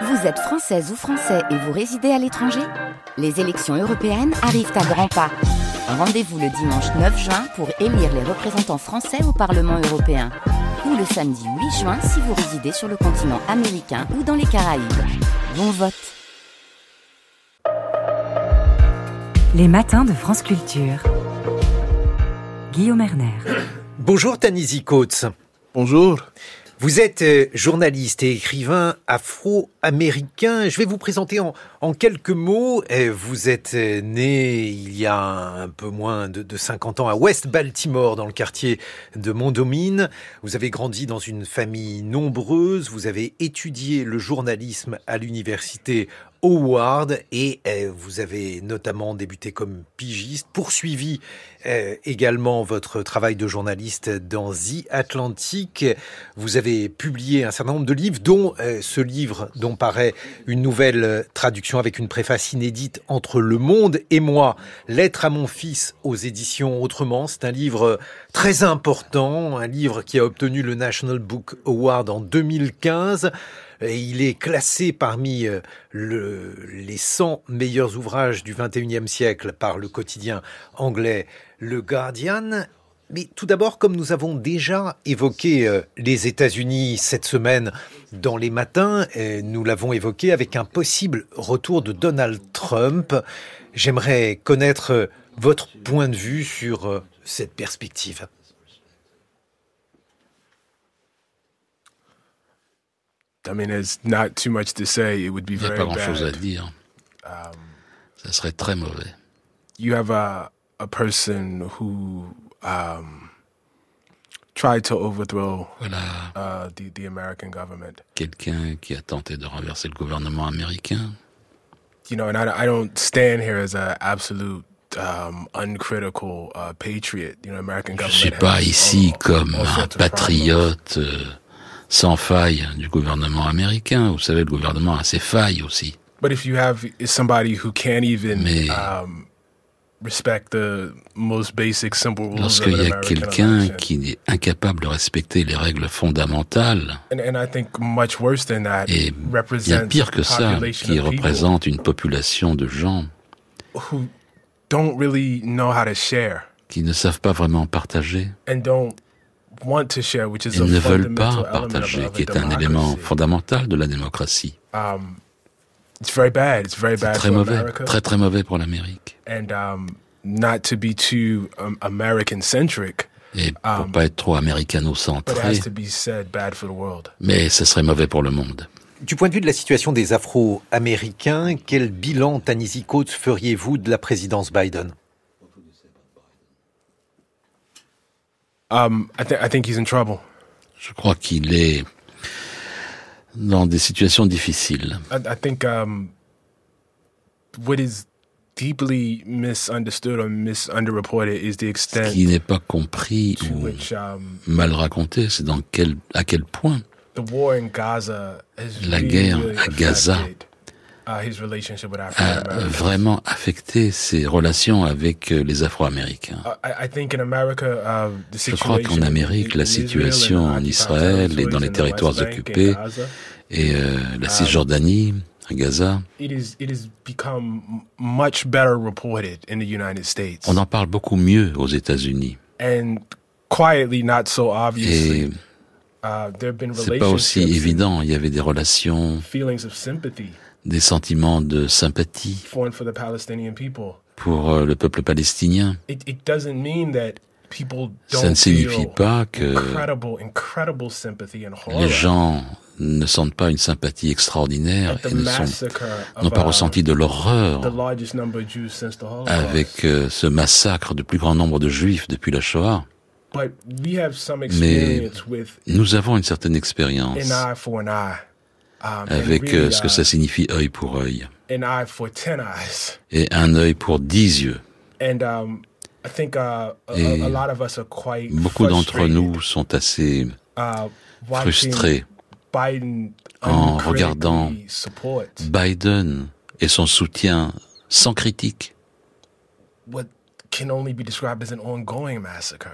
Vous êtes française ou français et vous résidez à l'étranger Les élections européennes arrivent à grands pas. Rendez-vous le dimanche 9 juin pour élire les représentants français au Parlement européen. Ou le samedi 8 juin si vous résidez sur le continent américain ou dans les Caraïbes. Bon vote Les matins de France Culture. Guillaume Erner. Bonjour Tanisi Coates. Bonjour. Vous êtes euh, journaliste et écrivain afro-américain. Je vais vous présenter en, en, quelques mots. Euh, vous êtes euh, né il y a un peu moins de, de 50 ans à West Baltimore, dans le quartier de Mondomine. Vous avez grandi dans une famille nombreuse. Vous avez étudié le journalisme à l'université Howard et euh, vous avez notamment débuté comme pigiste, poursuivi euh, également votre travail de journaliste dans The Atlantic. Vous avez publié un certain nombre de livres, dont ce livre dont paraît une nouvelle traduction avec une préface inédite entre Le Monde et moi, Lettre à mon fils aux éditions Autrement. C'est un livre très important, un livre qui a obtenu le National Book Award en 2015. Il est classé parmi le, les 100 meilleurs ouvrages du 21e siècle par le quotidien anglais Le Guardian. Mais tout d'abord, comme nous avons déjà évoqué les États-Unis cette semaine dans les matins, nous l'avons évoqué avec un possible retour de Donald Trump, j'aimerais connaître votre point de vue sur cette perspective. Il n'y a pas grand-chose à dire. Um, Ça serait très mauvais. you have a a person who um, tried to overthrow Voilà uh, the the American government. quelqu'un qui a tenté de renverser le gouvernement américain. You know, and I, I don't stand here as a absolute um, uncritical uh, patriot. You know, American Je government. suis pas ici all- comme all un patriote euh, sans faille du gouvernement américain. Vous savez, le gouvernement a ses failles aussi. But if you have somebody who can't even Mais- um, Lorsqu'il y a quelqu'un qui est incapable de respecter les règles fondamentales, and, and I think much worse than that, et il y a represents pire que ça, qui représente une population de gens who don't really know how to share qui ne savent pas vraiment partager and don't want to share, which is et ne veulent pas partager, qui est un élément fondamental de la démocratie. Um, it's very bad. It's very C'est bad très for mauvais, America, très très mauvais pour l'Amérique. and um, not to be too um, American-centric, Et pour Um, pas être trop but it américano-centré, has to be said, bad for the world. mais ce serait mauvais pour le monde. Du point de vue de la situation des Afro-Américains, quel bilan, Tanisi Coates, feriez-vous de la présidence Biden? Um, I, th- I think he's in trouble. Je crois qu'il est dans des situations difficiles. I, I think um, what is deeply misunderstood or misunderreported is the Ce extent qui n'est pas compris ou which um, mal raconté, c'est dans quel, à quel point the war in Gaza has La guerre à Gaza a African Americans. vraiment affecté ses relations avec euh, les Afro-Américains. I, I think in America, uh, the Je crois qu'en Amérique, la situation en Israël et dans les territoires occupés Et euh, la Cisjordanie, à Gaza, it is it has become m- much better reported in the United States, on en parle beaucoup mieux aux États-Unis. and quietly, not so Et uh, c'est pas aussi évident. Il y avait des relations, des sentiments de sympathie pour euh, le peuple palestinien. Ça ne signifie pas que les gens ne sentent pas une sympathie extraordinaire et n'ont pas uh, ressenti de l'horreur avec euh, ce massacre du plus grand nombre de juifs depuis la Shoah. Mais nous avons une certaine expérience avec really, euh, ce que ça signifie œil pour œil et un œil pour dix yeux. And um, I think uh, Et a lot of us are quite Beaucoup d'entre nous sont assez uh, frustrés en regardant Biden et son soutien sans critique what can only be described as an ongoing massacre.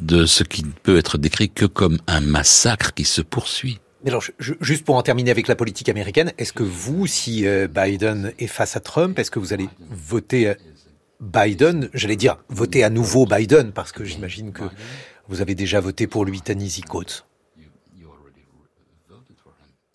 de ce qui ne peut être décrit que comme un massacre qui se poursuit. Mais alors, je- juste pour en terminer avec la politique américaine, est-ce que vous, si euh, Biden est face à Trump, est-ce que vous allez voter euh, Biden J'allais dire voter à nouveau Biden, parce que j'imagine que vous avez déjà voté pour lui, Tanisi Coates.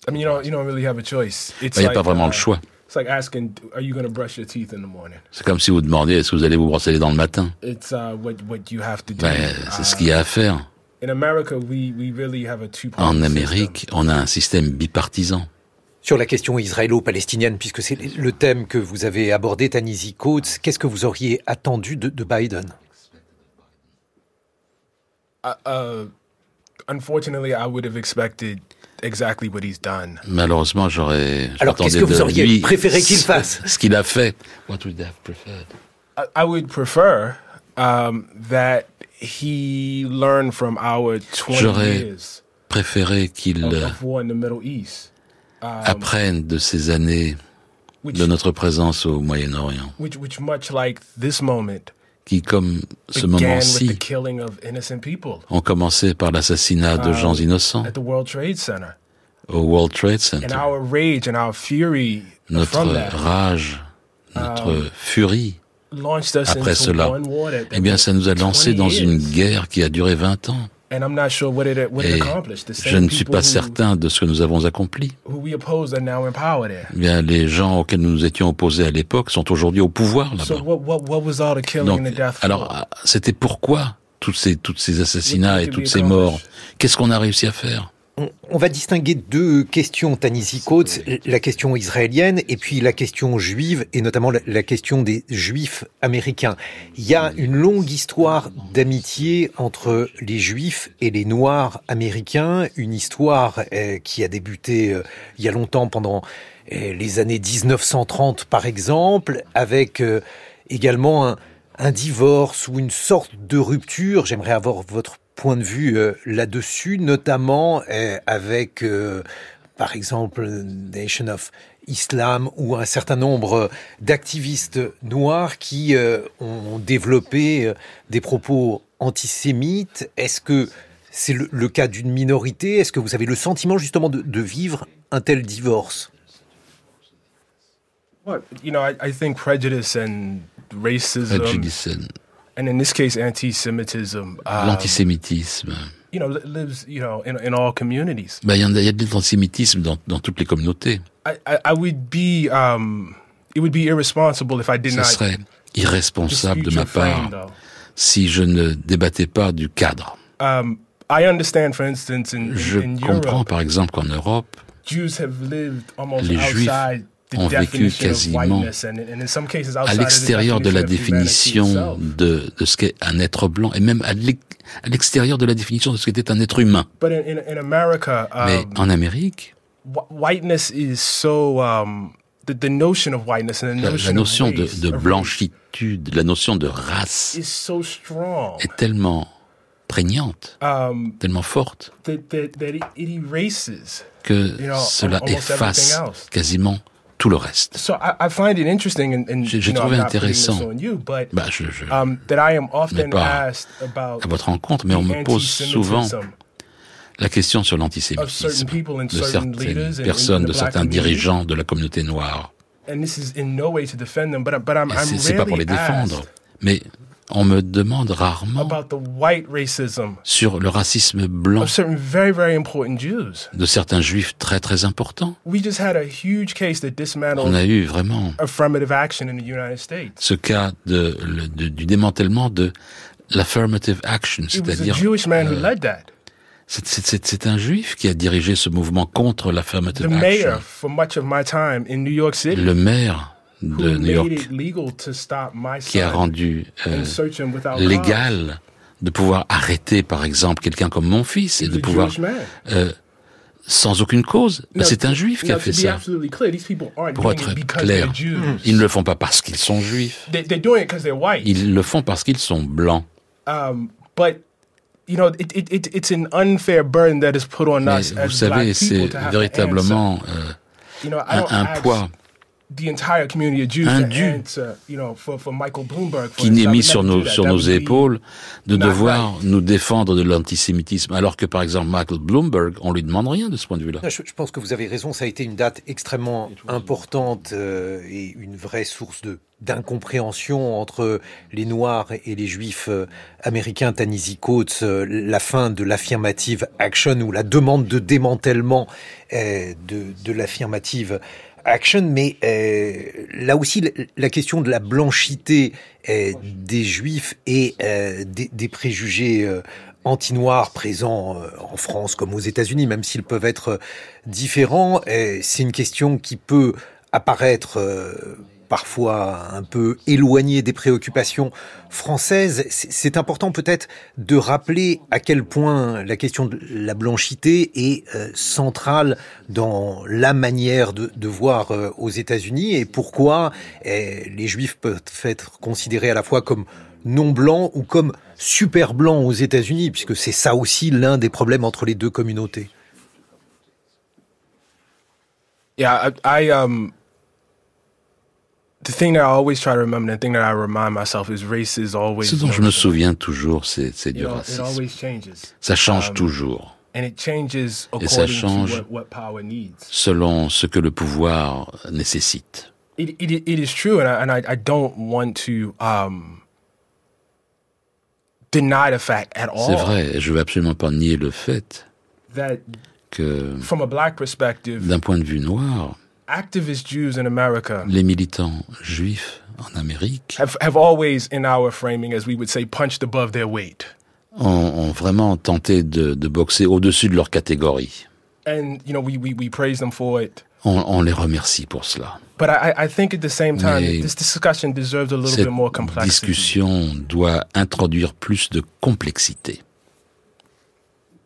I mean, you don't you don't really have a choice. It's Il n'y a like, pas vraiment uh, le choix. It's like asking, are you going to brush your teeth in the morning? C'est comme si vous demandiez est-ce que vous allez vous brosser les dents le matin? It's uh, what what you have to do. Ben, c'est ce qu'il y a à faire. In America, we we really have a two-party En system. Amérique, on a un système bipartisan. Sur la question israélo-palestinienne, puisque c'est le thème que vous avez abordé, Tanisi Coates, qu'est-ce que vous auriez attendu de, de Biden? Uh, uh, unfortunately, I would have expected exactly what he's done. Malheureusement, j'aurais. Alors, qu'est-ce que vous de auriez lui préféré qu'il ce- fasse? Ce qu'il a fait. What would you have preferred? I, I would prefer um, that he learn from our 20 J'aurais Préféré qu'il euh, of war in the Middle East, apprenne de ces années which, de notre présence au Moyen-Orient, which, which much like this moment, qui, comme ce moment-ci, killing of innocent people ont commencé par l'assassinat de gens innocents at the World Trade Center. au World Trade And Center. our rage and our fury Notre rage, notre furie, launched us après cela, eh bien, ça nous a lancé 20 dans une guerre qui a duré 20 ans. And I'm not sure what it, what it Et je ne suis pas who- certain de ce que nous avons accompli. who we opposed are now in power there. Eh bien, les gens auxquels nous nous étions opposés à l'époque sont aujourd'hui au pouvoir là-bas. Donc, alors, c'était pourquoi tous ces, toutes ces assassinats et toutes ces morts? Qu'est-ce qu'on a réussi à faire? On, on va distinguer deux questions, Tanisi Coates, la question israélienne et puis la question juive, et notamment la, la question des juifs américains. Il y a une longue histoire d'amitié entre les juifs et les noirs américains, une histoire euh, qui a débuté euh, il y a longtemps pendant euh, les années 1930 par exemple, avec également un, un divorce ou une sorte de rupture. J'aimerais avoir votre point de vue euh, là-dessus, notamment euh, avec, euh, par exemple, Nation of Islam ou un certain nombre d'activistes noirs qui euh, ont développé euh, des propos antisémites. Est-ce que c'est le, le cas d'une minorité? Est-ce que vous avez le sentiment justement de, de vivre un tel divorce? What you know, I, I think prejudice and racism, and in this case, anti-Semitism, L'antisémitisme. you know, li- lives you know in in all communities. Il y en a, y a de l'antisémitisme dans, dans toutes les communautés. I, I, I would be um, it would be irresponsible if I did Ce not serait irresponsable de ma part si je ne débattais pas du cadre. Um, I understand, for instance, in, in, Je comprends Europe, par exemple qu'en Europe, Jews have lived almost Les Juifs ont vécu quasiment à l'extérieur de la définition de, de ce qu'est un être blanc, et même à l'ex- à l'extérieur de la définition de ce qu'était un être humain. America, Mais um, en Amérique, wh- whiteness is so um, the, the notion of whiteness and the la, notion, de, de blanchitude, la notion de race est tellement prégnante, um, tellement forte, que cela efface quasiment tout le reste. So I, I find it interesting, and, and J'ai- trouvé intéressant. Bah, je, je, um, that I am often pas asked about à votre rencontre, mais on me the pose souvent la question sur l'antisémitisme de certain certaines personnes, de certains dirigeants de la communauté noire. Et c'est- pas pour les défendre, mais on me demande rarement about the white racism sur le racisme blanc of certain very very important Jews. de certains juifs très très importants. We just had a huge case that On dismantled a eu vraiment affirmative action in the United States. ce cas de, le- de- du démantèlement de l'affirmative action, c'est-à-dire euh, c'est- un juif qui a dirigé ce mouvement contre l'affirmative action. for much of my time in New York City Le maire de New York qui a rendu euh, légal de pouvoir arrêter, par exemple, quelqu'un comme mon fils et de pouvoir, euh, sans aucune cause, c'est un juif qui a fait ça. Pour être clair, ils ne le font pas parce qu'ils sont juifs, They, they're doing it because they're white. ils le font parce qu'ils sont blancs. But you know, it, it, it, it's an unfair burden that is put on Mais us vous savez, c'est véritablement euh, un, poids un dû qui n'est mis sur nos, sur nos épaules de devoir nous défendre de l'antisémitisme, alors que par exemple Michael Bloomberg, on lui demande rien de ce point de vue-là. Je, pense que vous avez raison, ça a été une date extrêmement importante euh, et une vraie source de d'incompréhension entre les Noirs et les Juifs euh, américains, Tanisi Coates, euh, la fin de l'affirmative action ou la demande de démantèlement de, de l'affirmative action, mais euh, là aussi la question de la blanchité euh, des juifs et euh, des, préjugés euh, anti-noirs présents en France comme aux États-Unis, même s'ils peuvent être différents, c'est une question qui peut apparaître parfois un peu éloigné des préoccupations françaises. C'est important peut-être de rappeler à quel point la question de la blanchité est euh, centrale dans la manière de, voir euh, aux États-Unis et pourquoi eh, les juifs peuvent être considérés à la fois comme non blancs ou comme super blancs aux États-Unis, puisque c'est ça aussi l'un des problèmes entre les deux communautés. Yeah, I, I um, ce dont je me souviens toujours, c'est du racisme. Ça change um, toujours. Et ça change selon ce que le pouvoir nécessite. C'est vrai, je ne veux absolument pas nier le fait que, d'un point de vue noir, activist Jews in America les militants juifs en Amérique have, have always, in our framing, as we would say, punched above their weight. Ont, ont vraiment tenté de, de boxer au-dessus de leur catégorie. And you know, we, we, we praise them for it. On, on les remercie pour cela. But I, I think at the same time, Mais this discussion deserves a little bit more complexity. Cette discussion doit introduire plus de complexité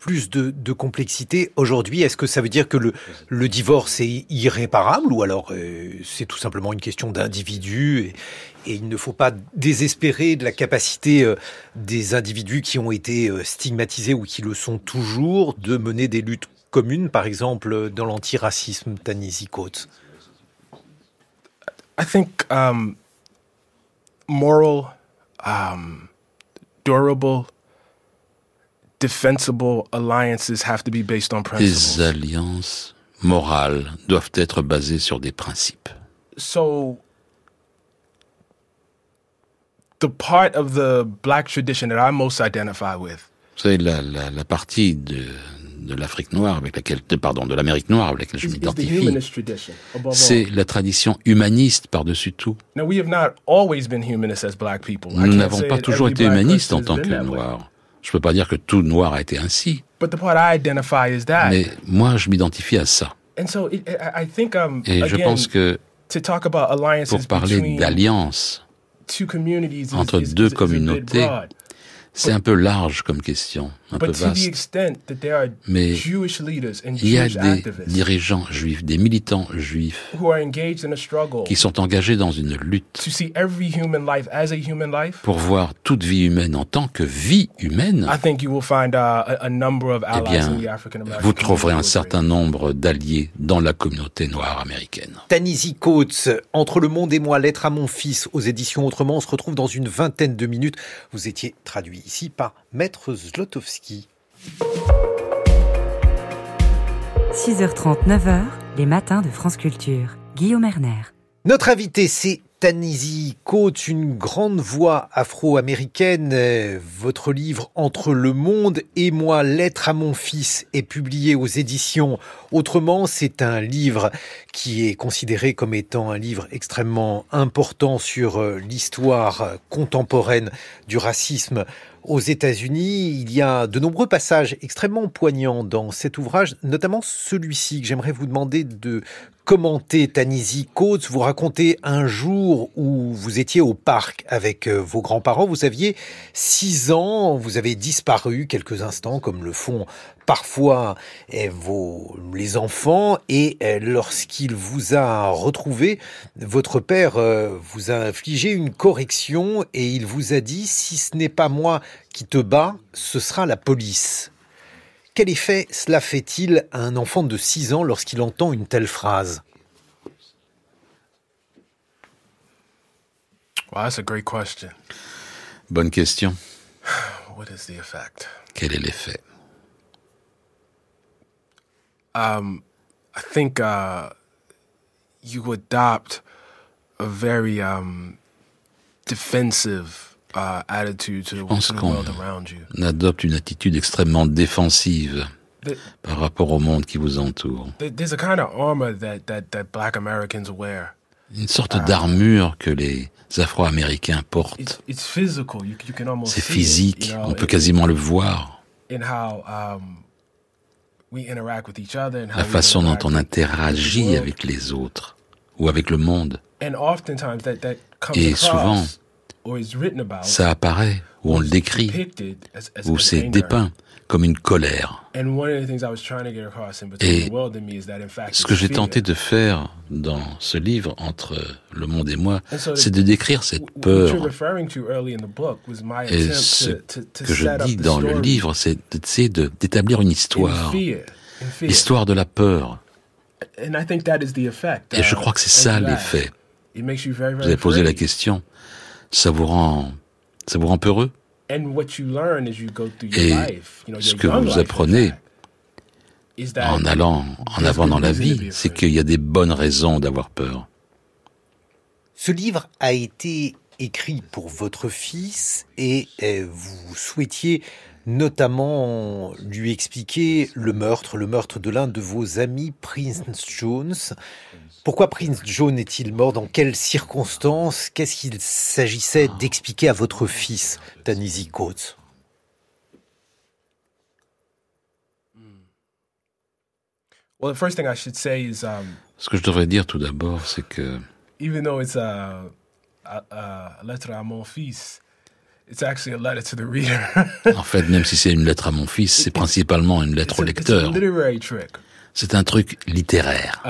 plus de, complexité aujourd'hui. Est-ce que ça veut dire que le, divorce est irréparable ou alors euh, c'est tout simplement une question d'individu et, et, il ne faut pas désespérer de la capacité euh, des individus qui ont été euh, stigmatisés ou qui le sont toujours de mener des luttes communes, par exemple dans l'antiracisme Tanisi Coates I think um, moral, um, durable defensible alliances have to be based on principles. Les alliances morales doivent être basées sur des principes. So the part of the black tradition that I most identify with. Vous savez, la, la, la partie de, de l'Afrique noire avec laquelle, pardon, de l'Amérique noire avec laquelle je m'identifie, c'est la tradition humaniste par-dessus tout. Nous n'avons pas toujours été humanistes en tant que noirs. Je peux pas dire que tout noir a été ainsi. Mais moi, je m'identifie à ça. Et je pense que pour parler d'alliance entre deux communautés, c'est un peu large comme question, un peu vaste. Mais il y a des dirigeants juifs, des militants juifs qui sont engagés dans une lutte pour voir toute vie humaine en tant que vie humaine. Eh bien, vous trouverez un certain nombre d'alliés dans la communauté noire américaine. Tanisi Coates, Entre le monde et moi, lettre à mon fils aux éditions Autrement, on se retrouve dans une vingtaine de minutes. Vous étiez traduit ici par Maître Zlotowski. 6h30, 9h, les matins de France Culture. Guillaume Erner. Notre invité, c'est Tanisi Coates, une grande voix afro-américaine. Votre livre Entre le monde et moi, lettre à mon fils est publié aux éditions Autrement. C'est un livre qui est considéré comme étant un livre extrêmement important sur euh, l'histoire contemporaine du racisme aux États-Unis. Il y a de nombreux passages extrêmement poignants dans cet ouvrage, notamment celui-ci que j'aimerais vous demander de commenter. Tanisi Coates, vous racontez un jour où vous étiez au parc avec euh, vos grands-parents. Vous aviez six ans, vous avez disparu quelques instants, comme le font parfois eh, vos, les enfants et eh, lorsqu'il vous a retrouvé, votre père euh, vous a infligé une correction et il vous a dit si ce n'est pas moi qui te bats, ce sera la police. Quel effet cela fait-il à un enfant de 6 ans lorsqu'il entend une telle phrase? Well, that's a great question. Bonne question. What is the effect? Quel est l'effet? Um, I think uh, you adopt a very um, defensive uh, attitude to, the, to the world around you. On adopte une attitude extrêmement défensive par rapport au monde qui vous entoure. There's a kind of armor that, that, that black Americans wear. Une sorte uh, d'armure que les Afro-Américains portent. C'est physique, on peut quasiment le voir. Um, La façon dont on interagit avec les autres ou avec le monde. Et souvent, ça apparaît, ou on le décrit, ou c'est dépeint comme une colère. Et ce que j'ai tenté de faire dans ce livre, entre le monde et moi, c'est de décrire cette peur. Et ce que je dis dans le livre, c'est d'établir une histoire, l'histoire de la peur. Et je crois que c'est ça l'effet. Vous avez posé la question, ça vous rend, ça vous rend peureux? Et ce que vous apprenez en allant en avant dans la vie, c'est qu'il y a des bonnes raisons d'avoir peur. Ce livre a été écrit pour votre fils et euh, vous souhaitiez notamment lui expliquer le meurtre, le meurtre de l'un de vos amis, Prince Jones. Pourquoi Prince John est-il mort? Dans quelles circonstances? Qu'est-ce qu'il s'agissait d'expliquer à votre fils, Tanisi Coates? Um, Ce que je devrais dire tout d'abord, c'est que even though it's a, a, a lettre à mon fils, It's actually a letter to the reader. en fait, même si c'est une lettre à mon fils, c'est principalement une lettre au lecteur. C'est un truc littéraire.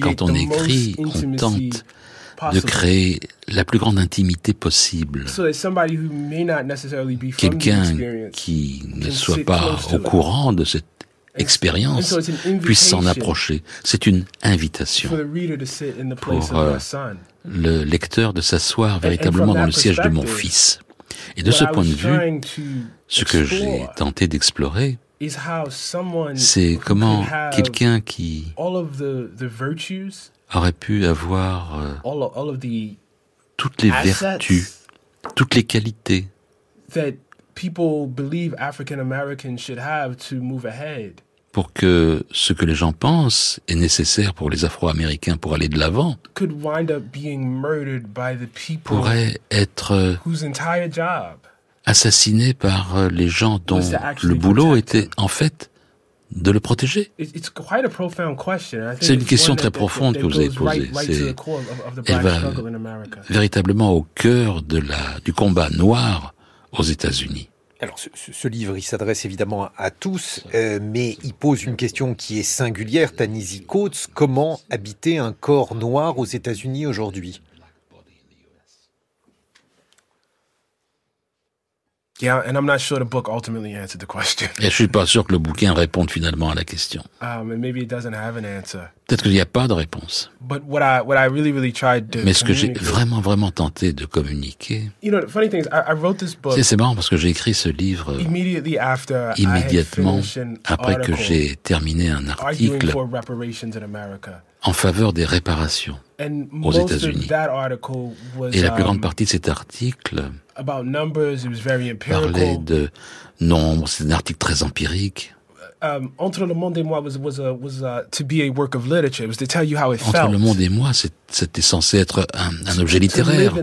Quand on écrit, on tente de créer la plus grande intimité possible. Quelqu'un qui ne soit pas au courant de cette expérience puisse s'en approcher. C'est une invitation pour le lecteur de s'asseoir véritablement dans le siège de mon fils. Et de ce point de vue, ce que j'ai tenté d'explorer, c'est comment quelqu'un qui aurait pu avoir euh, toutes les vertus, toutes les qualités pour que ce que les gens pensent est nécessaire pour les Afro-Américains pour aller de l'avant pourrait être assassiné par euh, les gens dont le boulot était en fait de le protéger C'est une question très profonde que vous avez posée. Elle va véritablement au cœur de la, du combat noir aux États-Unis. Alors, ce, livre, il s'adresse évidemment à tous, euh, mais il pose une question qui est singulière. Tanisi Coates, comment habiter un corps noir aux États-Unis aujourd'hui? Yeah, and I'm not sure the book ultimately answered the question. Et je suis pas sûr que le bouquin réponde finalement à la question. Um, and maybe it doesn't have an answer. Peut-être qu'il n'y a pas de réponse. But what I what I really really tried to Mais ce que j'ai vraiment vraiment tenté de communiquer. You know, the funny thing is, I, I wrote this book. C'est marrant parce que j'ai écrit ce livre immediately after immédiatement après que j'ai terminé un article en faveur des réparations aux États-Unis. Et la plus grande um, partie de cet article parlait de nombres, c'est un article très empirique. Um, entre le monde et moi was, was, a, was a, to be a work of literature. It was to tell you how it Entre felt. le monde et moi, c'était censé être un, un objet littéraire.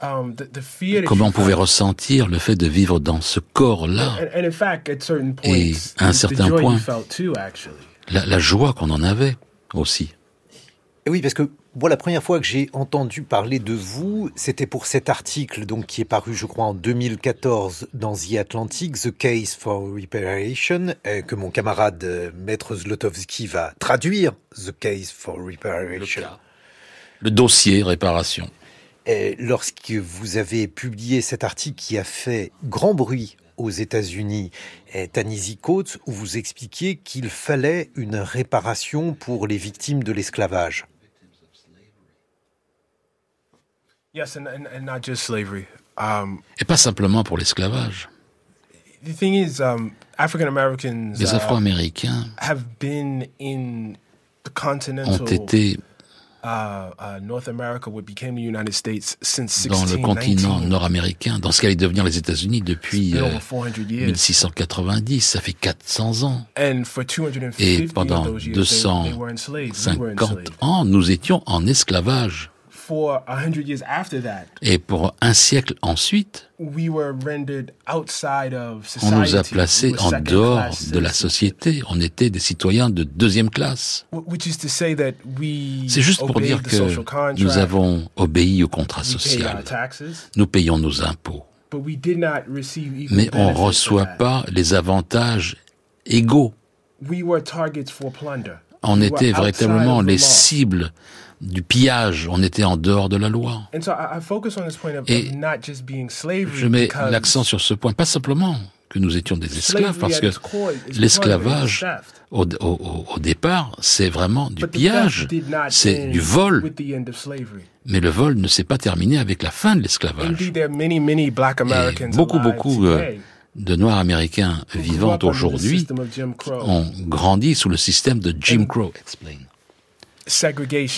Um, the, the Comment on pouvait ressentir le fait de vivre dans ce corps-là? And, and fact, et à un certain point, too, la, la joie qu'on en avait aussi. Et oui, parce que moi, la première fois que j'ai entendu parler de vous, c'était pour cet article donc qui est paru, je crois, en 2014 dans The Atlantic, The Case for Reparation, euh, que mon camarade euh, Maître Zlotowski va traduire, The Case for Reparation. Le, dossier réparation. Et lorsque vous avez publié cet article qui a fait grand bruit aux États-Unis, Tanisi Coates, où vous expliquiez qu'il fallait une réparation pour les victimes de l'esclavage. Um, Et pas simplement pour l'esclavage. Um, Les Afro-Américains ont été Uh, uh, North America what became the United States since dans le continent nord-américain, dans ce qu'allait devenir les États-Unis depuis euh, 1690, ça fait 400 ans. Et pendant 250 ans, nous étions en esclavage. Et pour un siècle ensuite, on nous a placés en dehors de la société. On était des citoyens de deuxième classe. C'est juste pour dire que nous avons obéi au contrat social. Nous payons nos impôts. Mais on ne reçoit pas les avantages égaux. On était véritablement les cibles du pillage, on était en dehors de la loi. Et je mets l'accent sur ce point, pas simplement que nous étions des esclaves, parce que l'esclavage, au, départ, c'est vraiment du pillage, c'est du vol. Mais le vol ne s'est pas terminé avec la fin de l'esclavage. Beaucoup, beaucoup euh, de Noirs américains vivant aujourd'hui ont grandi sous le système de Jim Crow. Explain.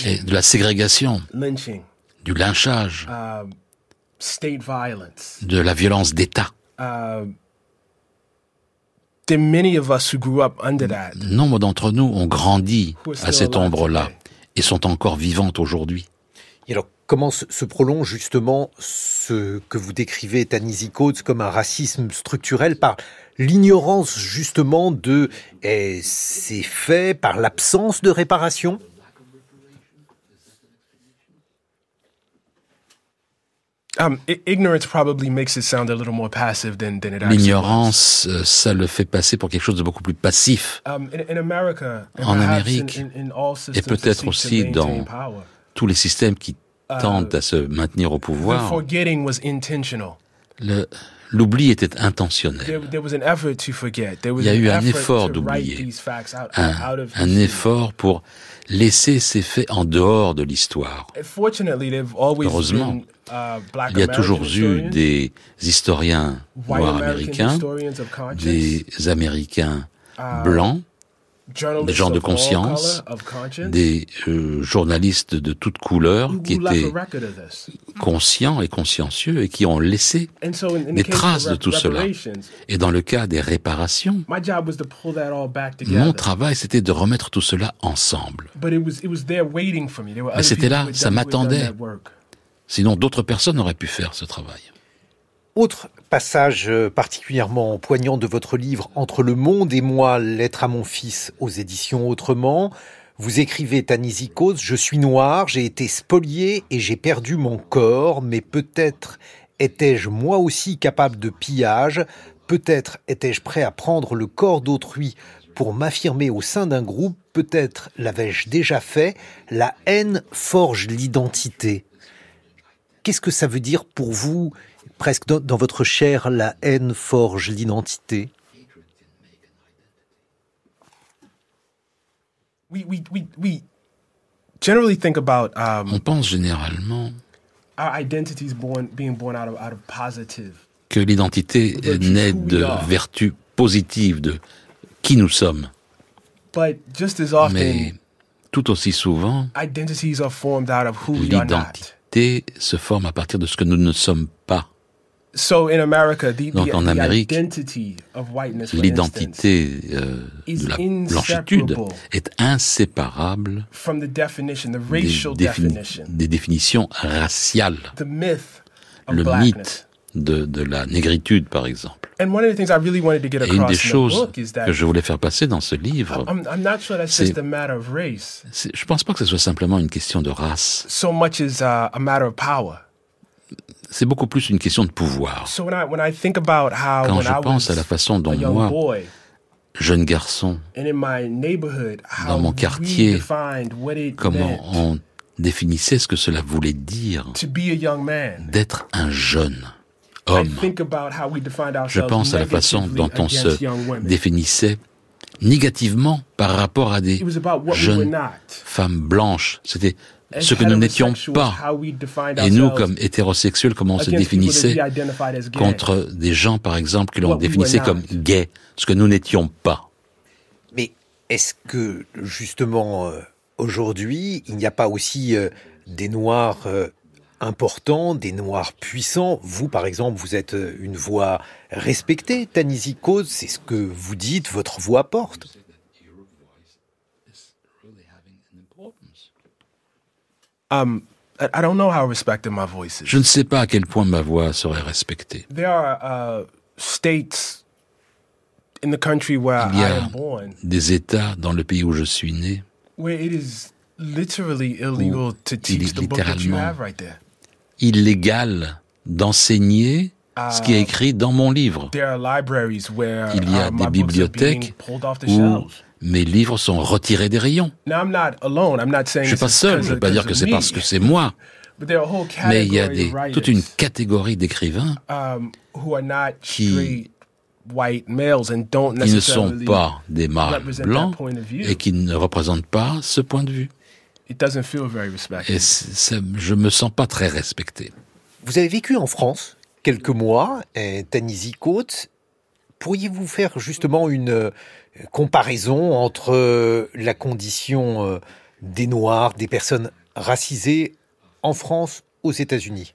Et de la ségrégation, du lynchage, uh, de la violence d'État. Uh, Nombre d'entre nous ont grandi à cette ombre-là et sont encore vivantes aujourd'hui. Comment se, prolonge justement ce que vous décrivez, Tanisi Coates, comme un racisme structurel par l'ignorance justement de eh, ces faits, par l'absence de réparation? L'ignorance, ça le fait passer pour quelque chose de beaucoup plus passif. Um, en Amérique, et peut-être aussi dans tous les systèmes qui uh, tendent à se maintenir au pouvoir, l'oubli était intentionnel. Il y a eu un effort d'oublier, un effort pour laisser ces faits en dehors de l'histoire. Heureusement, uh, il y a toujours eu des historiens noirs américains, des Américains uh, blancs, des gens de conscience, des euh, journalistes de toutes couleurs qui étaient conscients et consciencieux et qui ont laissé des traces de tout cela. Et dans le cas des réparations, mon travail, c'était de remettre tout cela ensemble. Mais c'était là, ça m'attendait. Sinon, d'autres personnes auraient pu faire ce travail. Autre passage euh, particulièrement poignant de votre livre Entre le monde et moi, lettre à mon fils aux éditions Autrement. Vous écrivez Tanizikos, je suis noir, j'ai été spolié et j'ai perdu mon corps, mais peut-être étais-je moi aussi capable de pillage, peut-être étais-je prêt à prendre le corps d'autrui pour m'affirmer au sein d'un groupe, peut-être l'avais-je déjà fait, la haine forge l'identité. Qu'est-ce que ça veut dire pour vous presque dans, votre chair, la haine forge l'identité On pense généralement que l'identité naît de vertus positives, de qui nous sommes. Mais tout aussi souvent, l'identité se forme à partir de ce que nous ne sommes pas. Donc en Amérique, l'identité euh, de la blanchitude est inséparable des, définitions raciales. Le mythe de, la négritude, par exemple. Et une des choses que je voulais faire passer dans ce livre, c'est, je ne pense pas que ce soit simplement une question de race c'est beaucoup plus une question de pouvoir. Quand je pense à la façon dont moi, jeune garçon, dans mon quartier, comment on définissait ce que cela voulait dire d'être un jeune homme. Je pense à la façon dont on se définissait négativement par rapport à des jeunes femmes blanches. C'était ce que nous n'étions pas. Et nous, comme hétérosexuels, comment on se définissait contre des gens, par exemple, qui l'on définissait comme gays, ce que nous n'étions pas. Mais est-ce que, justement, euh, aujourd'hui, il n'y a pas aussi euh, des Noirs euh, importants, des Noirs puissants? Vous, par exemple, vous êtes une voix respectée, Tanisi Cause, c'est ce que vous dites, votre voix porte. Je ne sais pas à quel point ma voix serait respectée. Il y a des États dans le pays où je suis né où il est littéralement illégal d'enseigner ce qui est écrit dans mon livre. Il y a uh, des bibliothèques où mes livres sont retirés des rayons. Je ne suis pas seul, je ne veux pas dire que c'est parce que c'est moi. Mais il y a des, toute une catégorie d'écrivains um, qui, ne sont pas des mâles blancs et qui ne représentent pas ce point de vue. Et je me sens pas très respecté. Vous avez vécu en France quelques mois, Tanisi Côte. Pourriez-vous faire justement une, comparaison entre euh, la condition euh, des Noirs, des personnes racisées en France, aux États-Unis?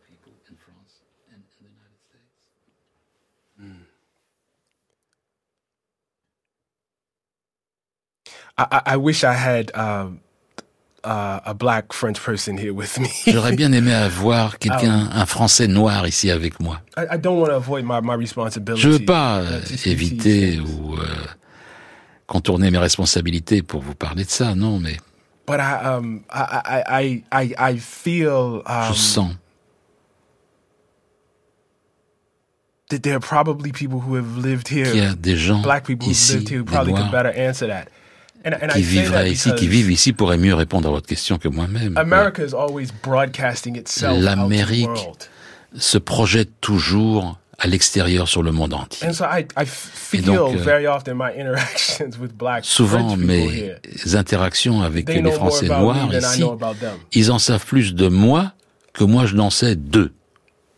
J'aurais bien aimé avoir quelqu'un, um, un Français noir ici avec moi. Je ne veux pas uh, éviter ou euh, contourner mes responsabilités pour vous parler de ça, non, mais. Um, Je sens. That there are probably people who have lived here, qu'il y a des gens black people ici, who lived here, probably could better answer that. Qui vivraient ici, qui vivent ici, pourraient mieux répondre à votre question que moi-même. L'Amérique se projette toujours à l'extérieur sur le monde entier. Et donc, souvent mes interactions avec les Français noirs ici, ils en savent plus de moi que moi je n'en sais d'eux.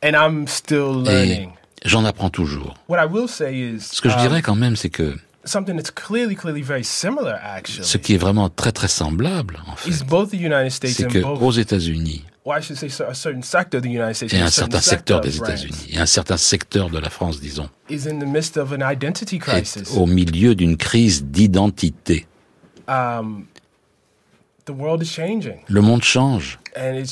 Et j'en apprends toujours. Ce que je dirais um, quand même, c'est que ce qui est vraiment très très semblable, en fait, c'est que aux États-Unis, et un certain secteur des États-Unis, et un certain secteur de la France, disons, est au milieu d'une crise d'identité. Um, le monde change. Uh,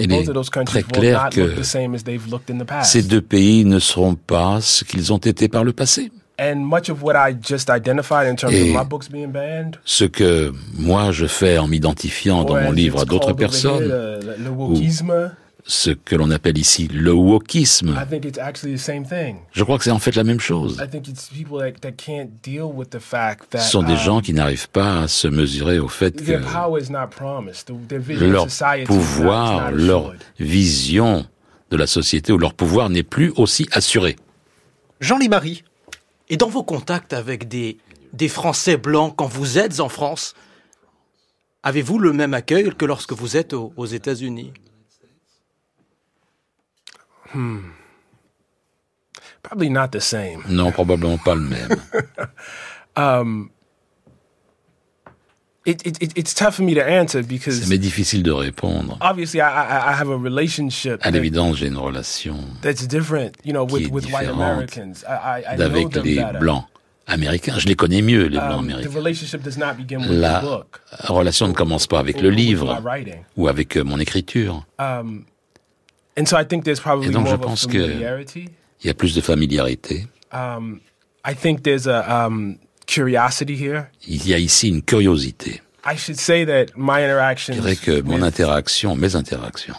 Il est très clair que ces deux pays ne seront pas ce qu'ils ont été par le passé. And much of what I just identified in terms Et of my books being banned, ce que moi je fais en m'identifiant dans mon livre à d'autres personnes, ce que l'on appelle ici le wokisme. I think it's actually the same thing. Je crois que c'est en fait la même chose. I think it's people that, that can't deal with the fact that, Ce sont des um, gens qui n'arrivent pas à se mesurer au fait que leur pouvoir, leur vision de la société ou leur pouvoir n'est plus aussi assuré. Jean Marie et dans vos contacts avec des, des Français blancs quand vous êtes en France, avez-vous le même accueil que lorsque vous êtes aux, aux États-Unis? Hmm. Probably not the same. Non, probablement pas le même. um, it, it, it's tough for me to answer because. C'est difficile de répondre. Obviously, I, I, I have a relationship. À l'évidence, j'ai une relation. That's different, you know, with, with white Americans. I, I, I d'avec les blancs américains. Je les connais mieux, les blancs um, américains. The relationship does not begin with La the book, relation ne commence pas avec le livre ou avec euh, mon écriture. Um, and so I think there's probably Et donc, more je pense qu'il y a plus de familiarité. Um, I think there's a um, curiosity here? Il y a ici une curiosité. I should say that my interactions Je dirais que mon interaction, mes interactions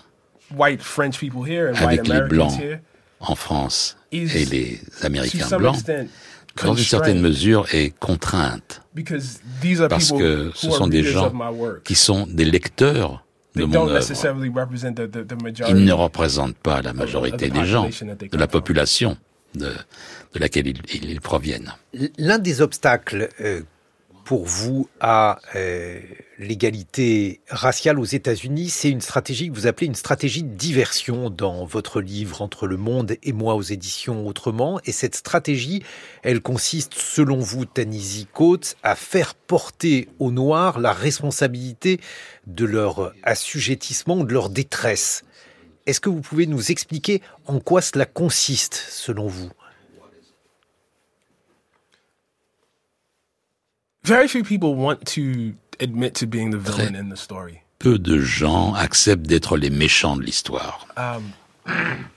white French people here and avec white les Americans blancs here en France et les Américains blancs, dans une certaine mesure, est contrainte. Parce que ce sont des gens qui sont des lecteurs de mon œuvre. Ils ne représentent pas la majorité des gens, de la population de, laquelle ils, ils proviennent. L'un des obstacles euh, pour vous à euh, l'égalité raciale aux États-Unis, c'est une stratégie que vous appelez une stratégie de diversion dans votre livre Entre le monde et moi aux éditions Autrement. Et cette stratégie, elle consiste, selon vous, Tanisi Coates, à faire porter aux Noirs la responsabilité de leur assujettissement, de leur détresse. Est-ce que vous pouvez nous expliquer en quoi cela consiste, selon vous? Very few people want to admit to being the villain in the story. Peu de gens acceptent d'être les méchants de l'histoire. Um,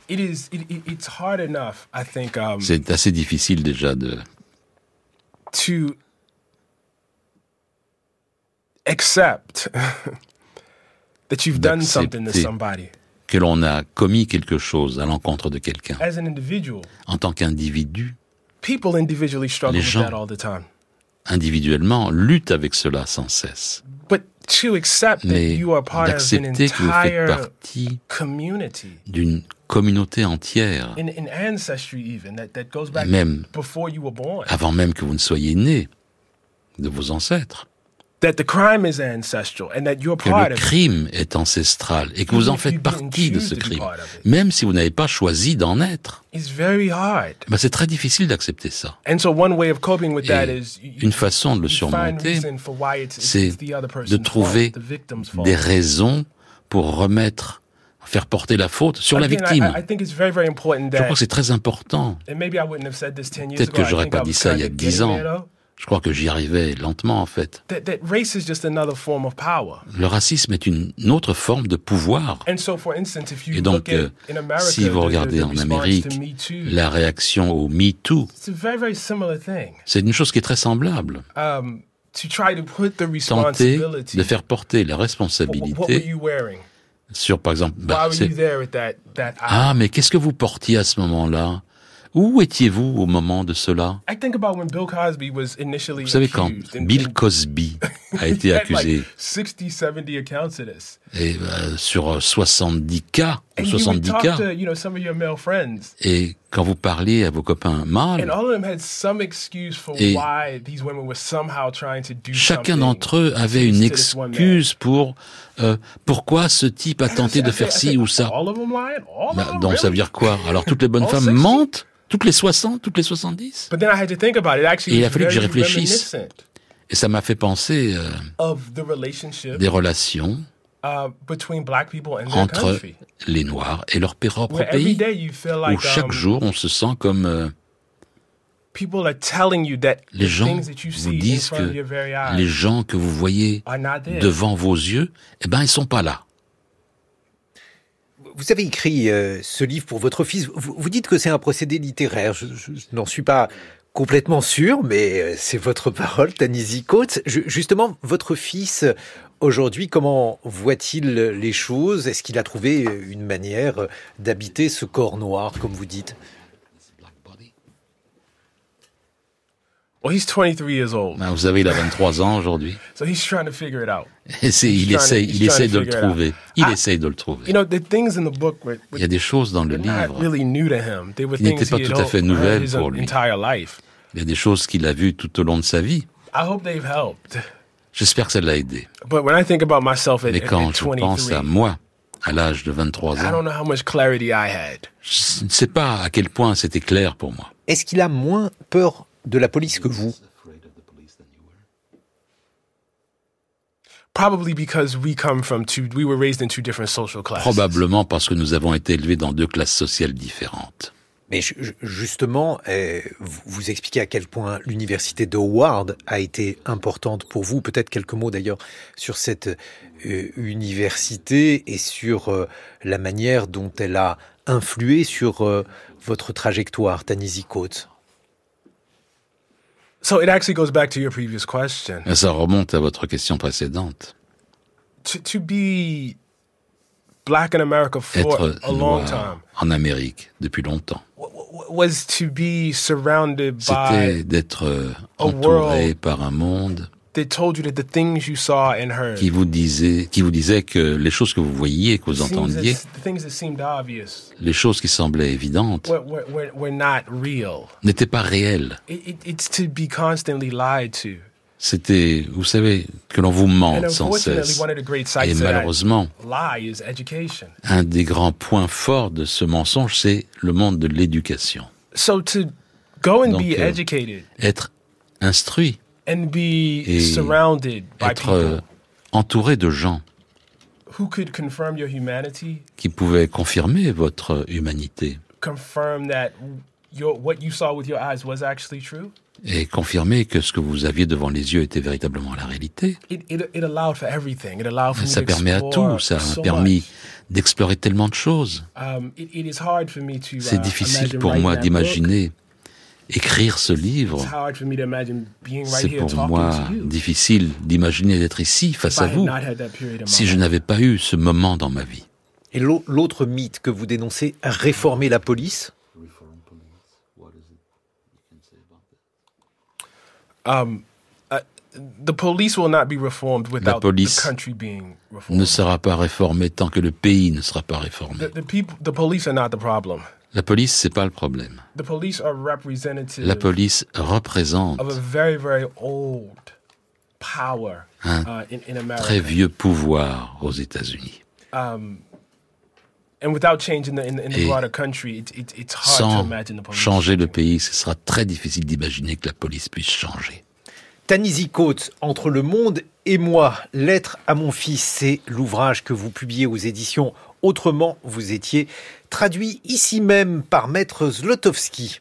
it is, it, it's hard enough, I think. Um, C'est assez difficile déjà de. To Que l'on a commis quelque chose à l'encontre de quelqu'un. En tant qu'individu. Les gens individuellement lutte avec cela sans cesse. Mais d'accepter que vous faites partie d'une communauté entière, même avant même que vous ne soyez né, de vos ancêtres that the crime is ancestral and that you're que le crime est ancestral et que vous en faites partie de ce crime, même si vous n'avez pas choisi d'en être. Ben, c'est très difficile d'accepter ça. Et une façon de le surmonter, c'est de trouver des raisons pour remettre faire porter la faute sur la victime. Je crois que c'est très important. Peut-être que j'aurais pas dit ça il y a dix ans. Je crois que j'y arrivais lentement, en fait. Le racisme est une autre forme de pouvoir. Et donc, euh, si vous regardez en Amérique la réaction au Me Too, c'est une chose qui est très semblable. Um, Tenter de faire porter la responsabilité sur, par exemple, bah, ah, mais qu'est-ce que vous portiez à ce moment-là? Où étiez-vous au moment de cela? Vous savez quand Bill Cosby a été accusé? et euh, sur 70 cas ou 70 cas. et quand vous parliez à vos copains mâles. Et chacun d'entre eux avait une excuse pour euh, pourquoi ce type a tenté de faire ci ou ça. Bah, donc ça veut dire quoi? Alors toutes les bonnes femmes mentent? Toutes les 60, toutes les 70 Et il a fallu que j'y réfléchisse. Et ça m'a fait penser euh, des relations entre les Noirs et leur propre pays, où chaque um, jour on se sent comme... Euh, les gens vous disent que les gens que vous voyez devant vos yeux, eh ben, ils sont pas là. Vous avez écrit euh, ce livre pour votre fils. Vous, dites que c'est un procédé littéraire. Je, n'en suis pas complètement sûr, mais euh, c'est votre parole, Tanisi Coates. justement, votre fils, aujourd'hui, comment voit-il les choses? Est-ce qu'il a trouvé une manière d'habiter ce corps noir, comme vous dites? Well, he's 23 years old. Ben, vous savez, il a 23 ans aujourd'hui. So he's trying to figure it out. Il essaie, il essaie de le trouver. Il essaie de le trouver. You know, the things in the book were, were, il y a des choses dans le livre really new to him. They were qui n'étaient pas tout à fait nouvelles pour lui. Il y a des choses qu'il a vues tout au long de sa vie. I hope they've helped. J'espère que ça l'a aidé. But when I think about myself at, Mais quand je pense à moi, à l'âge de 23 ans, I don't know how much clarity I had. je ne sais pas à quel point c'était clair pour moi. Est-ce qu'il a moins peur de la police que vous Probablement parce que nous avons été élevés dans deux classes sociales différentes. Mais justement, eh, vous expliquez à quel point l'université de Howard a été importante pour vous. Peut-être quelques mots d'ailleurs sur cette euh, université et sur euh, la manière dont elle a influé sur euh, votre trajectoire, Tanisi Coates. So it actually goes back to your previous question. Ça remonte à votre question précédente. To, to be black in America for Être a long time. En Amérique depuis longtemps. Was to be surrounded by. C'était d'être entouré par un monde qui vous disait, qui vous disait que les choses que vous voyiez, que vous entendiez, les choses qui semblaient évidentes, n'étaient pas réelles. C'était, vous savez, que l'on vous mente sans cesse. Et malheureusement, un des grands points forts de ce mensonge, c'est le monde de l'éducation. Donc, euh, être instruit et être euh, entouré de gens qui pouvaient confirmer votre humanité. et confirmer que ce que vous aviez devant les yeux était véritablement la réalité. ça permet à tout, ça a permis d'explorer tellement de choses. Um, C'est uh, difficile pour moi d'imaginer écrire ce livre. C'est pour moi difficile d'imaginer d'être ici face à vous si je n'avais pas eu ce moment dans ma vie. Et l'autre mythe que vous dénoncez, réformer la police? Um, uh, la police ne sera pas réformée tant que le pays ne sera pas réformé. La police, c'est pas le problème. La police représente un uh, très vieux pouvoir aux États-Unis. Um, sans changer le pays, ce sera très difficile d'imaginer que la police puisse changer. Tanisi Coates, Entre le monde et moi, Lettre à mon fils, c'est l'ouvrage que vous publiez aux éditions Autrement, vous étiez traduit ici même par Maître Zlotowski.